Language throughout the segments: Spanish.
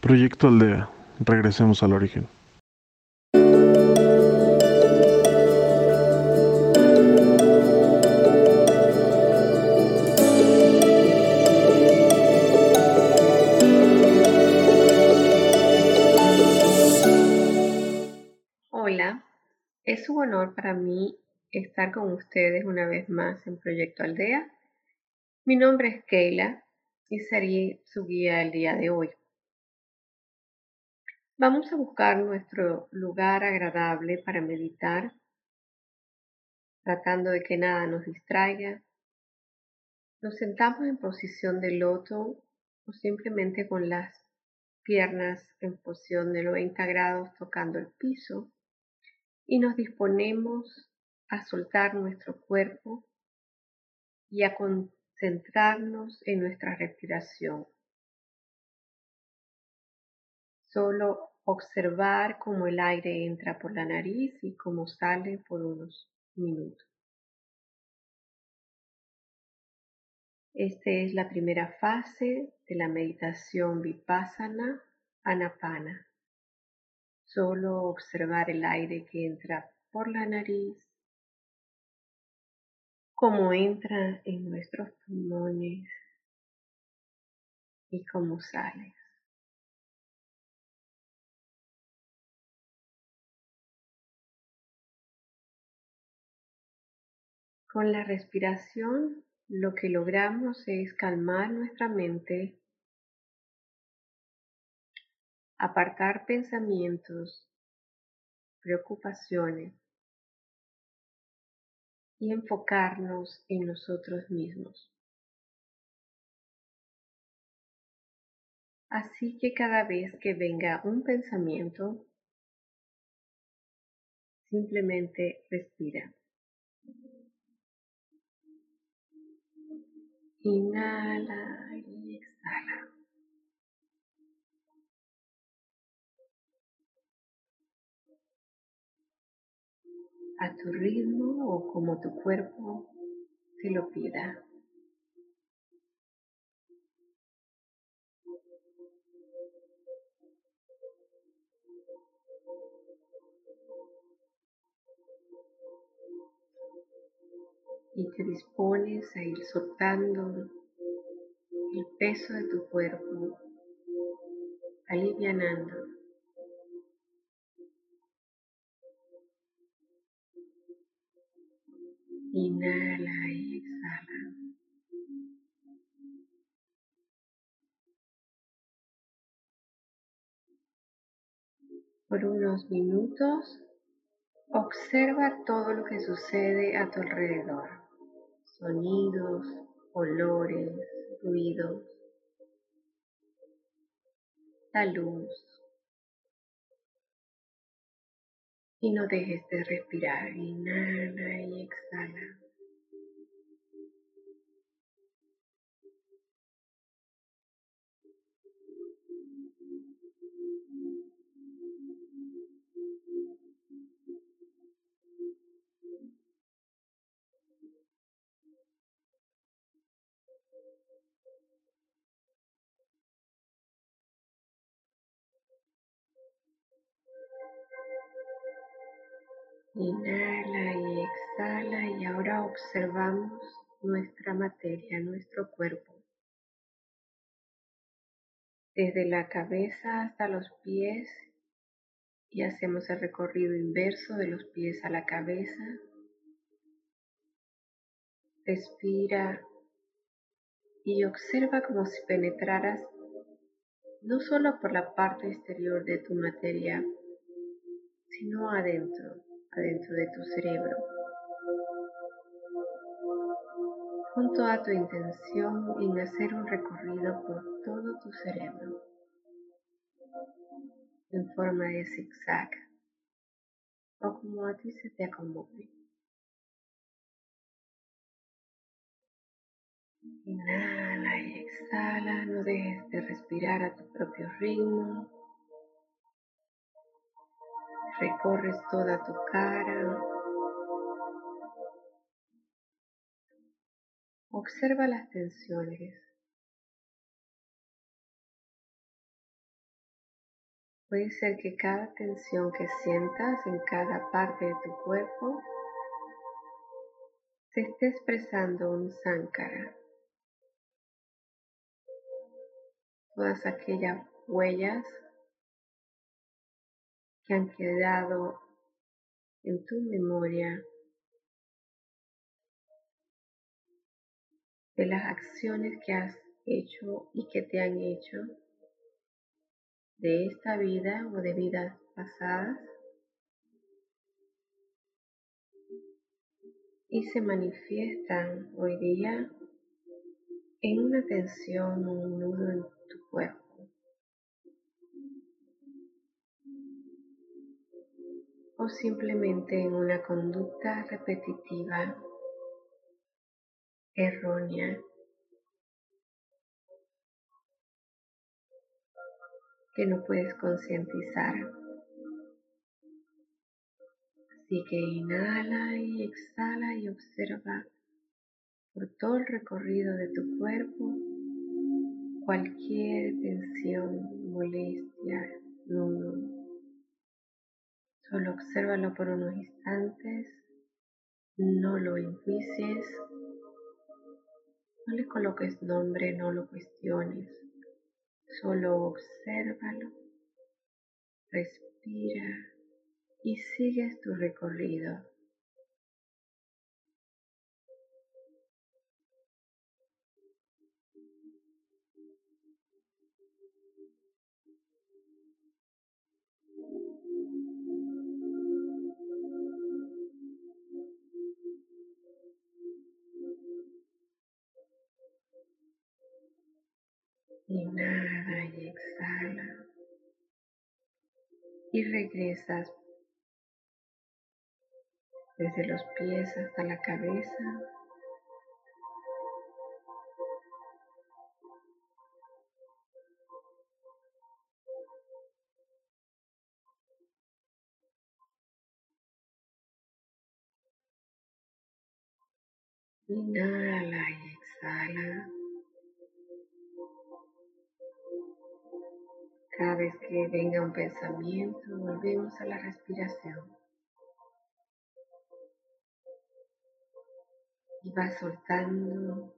Proyecto Aldea. Regresemos al origen. Hola, es un honor para mí estar con ustedes una vez más en Proyecto Aldea. Mi nombre es Keila y seré su guía el día de hoy. Vamos a buscar nuestro lugar agradable para meditar, tratando de que nada nos distraiga. Nos sentamos en posición de loto o simplemente con las piernas en posición de 90 grados tocando el piso y nos disponemos a soltar nuestro cuerpo y a concentrarnos en nuestra respiración. Solo observar cómo el aire entra por la nariz y cómo sale por unos minutos. Esta es la primera fase de la meditación vipassana anapana. Solo observar el aire que entra por la nariz, cómo entra en nuestros pulmones y cómo sale. Con la respiración lo que logramos es calmar nuestra mente, apartar pensamientos, preocupaciones y enfocarnos en nosotros mismos. Así que cada vez que venga un pensamiento, simplemente respira. Inhala y exhala. A tu ritmo o como tu cuerpo te lo pida. Y te dispones a ir soltando el peso de tu cuerpo, alivianando. Inhala y exhala. Por unos minutos observa todo lo que sucede a tu alrededor sonidos, olores, ruidos, la luz. Y no dejes de respirar, inhala y exhala. Inhala y exhala y ahora observamos nuestra materia, nuestro cuerpo. Desde la cabeza hasta los pies y hacemos el recorrido inverso de los pies a la cabeza. Respira y observa como si penetraras no solo por la parte exterior de tu materia, sino adentro adentro de tu cerebro. Con toda tu intención en hacer un recorrido por todo tu cerebro en forma de zigzag o como a ti se te acomode. Inhala y exhala, no dejes de respirar a tu propio ritmo. Recorres toda tu cara. Observa las tensiones. Puede ser que cada tensión que sientas en cada parte de tu cuerpo se esté expresando un sankara. Todas aquellas huellas que han quedado en tu memoria de las acciones que has hecho y que te han hecho de esta vida o de vidas pasadas y se manifiestan hoy día en una tensión o un nudo en tu cuerpo. O simplemente en una conducta repetitiva errónea que no puedes concientizar. Así que inhala y exhala y observa por todo el recorrido de tu cuerpo cualquier tensión, molestia, nudo. Solo obsérvalo por unos instantes, no lo enjuicies, no le coloques nombre, no lo cuestiones. Solo obsérvalo, respira y sigues tu recorrido. Inhala y exhala. Y regresas desde los pies hasta la cabeza. Que venga un pensamiento, volvemos a la respiración. Y va soltando,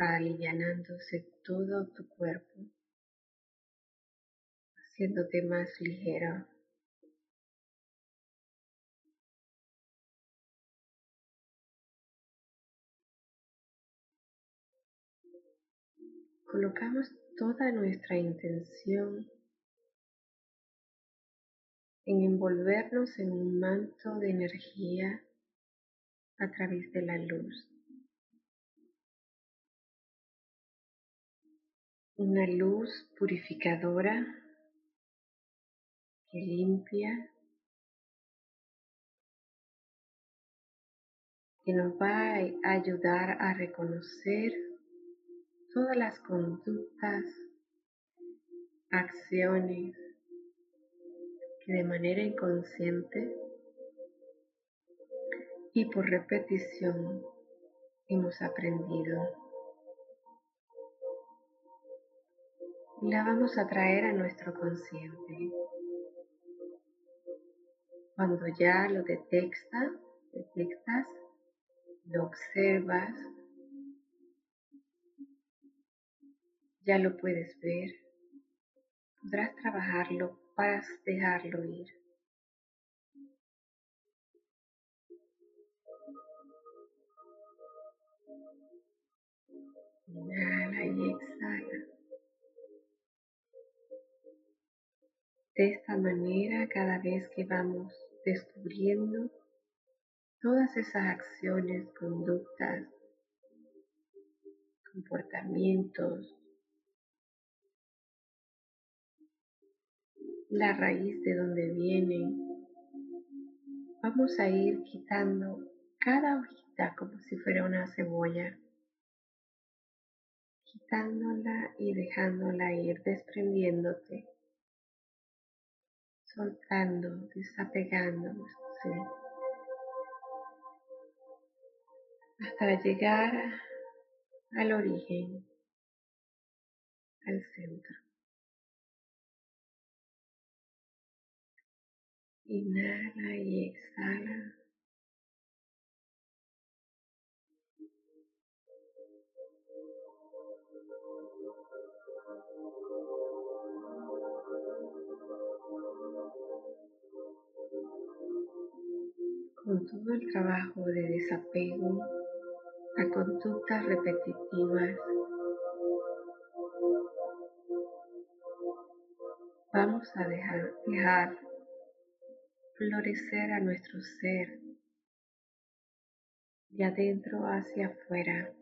va alivianándose todo tu cuerpo, haciéndote más ligero. Colocamos toda nuestra intención en envolvernos en un manto de energía a través de la luz. Una luz purificadora que limpia, que nos va a ayudar a reconocer todas las conductas, acciones que de manera inconsciente y por repetición hemos aprendido. La vamos a traer a nuestro consciente. Cuando ya lo detecta, detectas, lo observas, ya lo puedes ver, podrás trabajarlo para dejarlo ir. Inhala y exhala. De esta manera, cada vez que vamos descubriendo todas esas acciones, conductas, comportamientos, la raíz de donde vienen, vamos a ir quitando cada hojita como si fuera una cebolla, quitándola y dejándola ir, desprendiéndote, soltando, desapegándonos, hasta llegar al origen, al centro. Inhala y exhala. Con todo el trabajo de desapego a conductas repetitivas, vamos a dejar, dejar florecer a nuestro ser de adentro hacia afuera.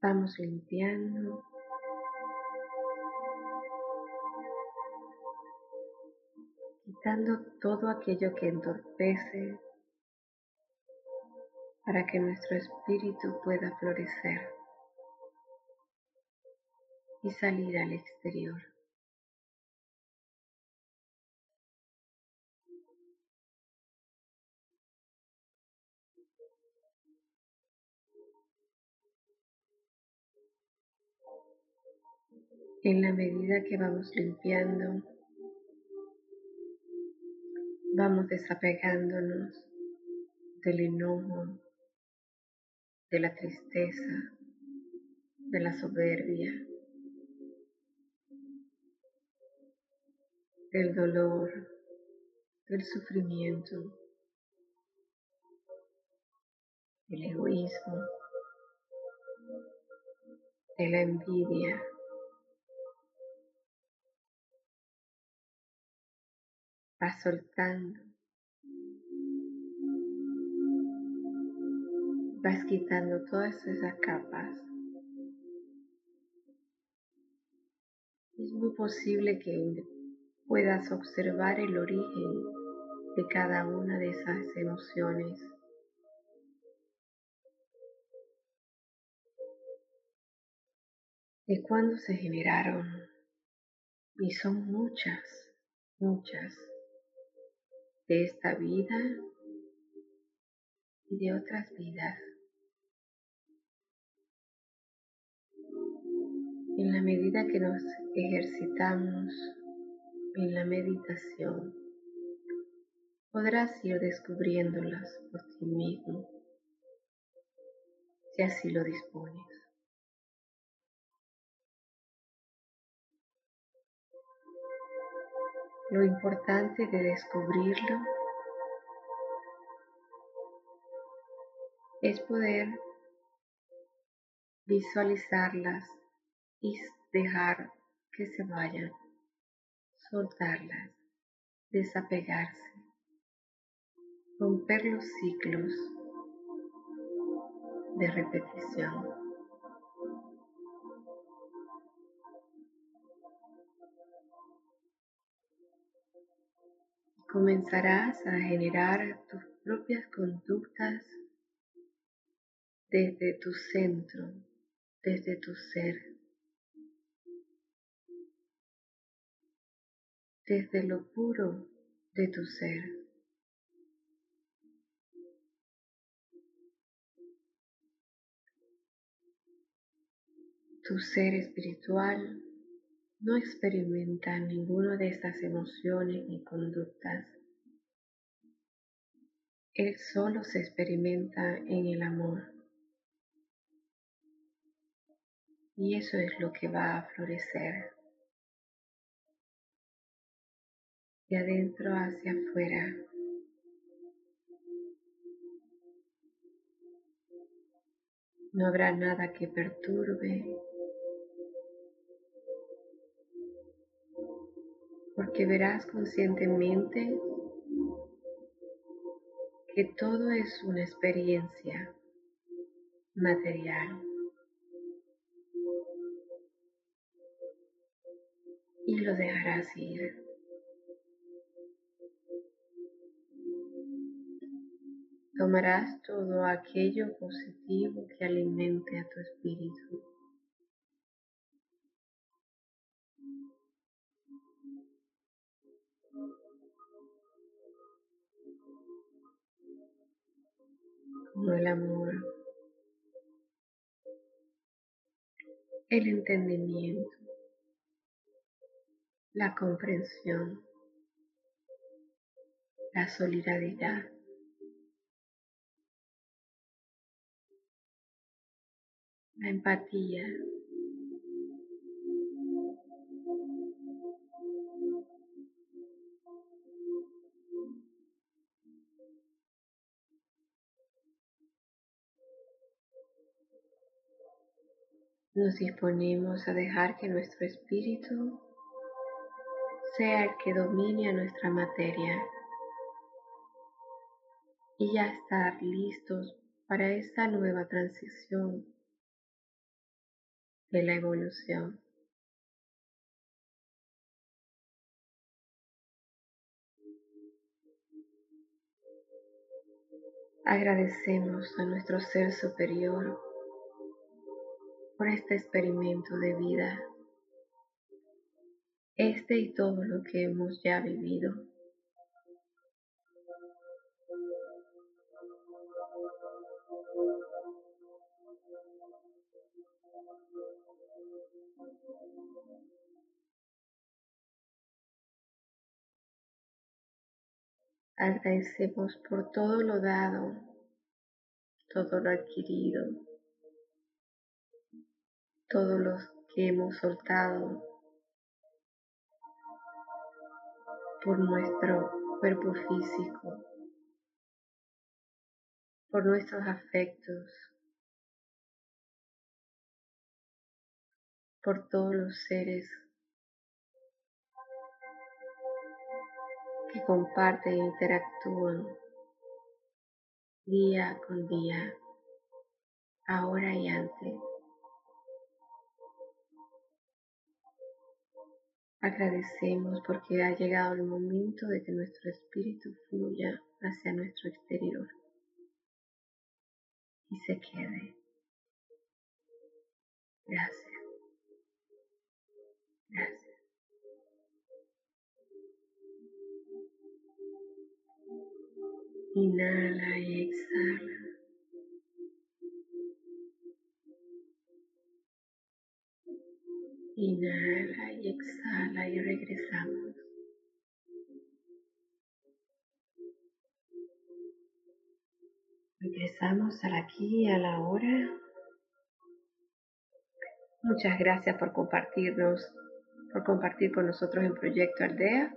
Vamos limpiando. Quitando todo aquello que entorpece para que nuestro espíritu pueda florecer y salir al exterior. En la medida que vamos limpiando, vamos desapegándonos del enojo, de la tristeza, de la soberbia, del dolor, del sufrimiento, del egoísmo, de la envidia, vas soltando, vas quitando todas esas capas. Es muy posible que puedas observar el origen de cada una de esas emociones. De cuándo se generaron. Y son muchas, muchas de esta vida y de otras vidas. En la medida que nos ejercitamos en la meditación, podrás ir descubriéndolas por ti mismo, si así lo dispones. Lo importante de descubrirlo es poder visualizarlas y dejar que se vayan, soltarlas, desapegarse, romper los ciclos de repetición. Comenzarás a generar tus propias conductas desde tu centro, desde tu ser, desde lo puro de tu ser. Tu ser espiritual no experimenta ninguna de estas emociones ni conductas. Él solo se experimenta en el amor. Y eso es lo que va a florecer. De adentro hacia afuera. No habrá nada que perturbe porque verás conscientemente que todo es una experiencia material y lo dejarás ir. Tomarás todo aquello positivo que alimente a tu espíritu. Como el amor, el entendimiento, la comprensión, la solidaridad. La empatía. Nos disponemos a dejar que nuestro espíritu sea el que domine a nuestra materia y ya estar listos para esta nueva transición de la evolución. Agradecemos a nuestro ser superior por este experimento de vida, este y todo lo que hemos ya vivido. Agradecemos por todo lo dado, todo lo adquirido, todo lo que hemos soltado por nuestro cuerpo físico, por nuestros afectos, por todos los seres que comparten e interactúan día con día, ahora y antes. Agradecemos porque ha llegado el momento de que nuestro espíritu fluya hacia nuestro exterior y se quede. Gracias. Gracias. Inhala y exhala. Inhala y exhala y regresamos. Regresamos al aquí y a la hora. Muchas gracias por compartirnos, por compartir con nosotros en Proyecto Aldea.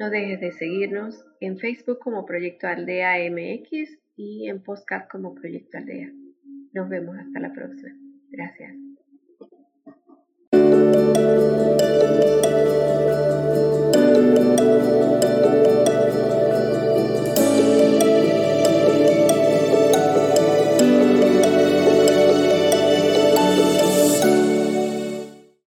No dejes de seguirnos en Facebook como Proyecto Aldea MX y en Postcard como Proyecto Aldea. Nos vemos hasta la próxima. Gracias.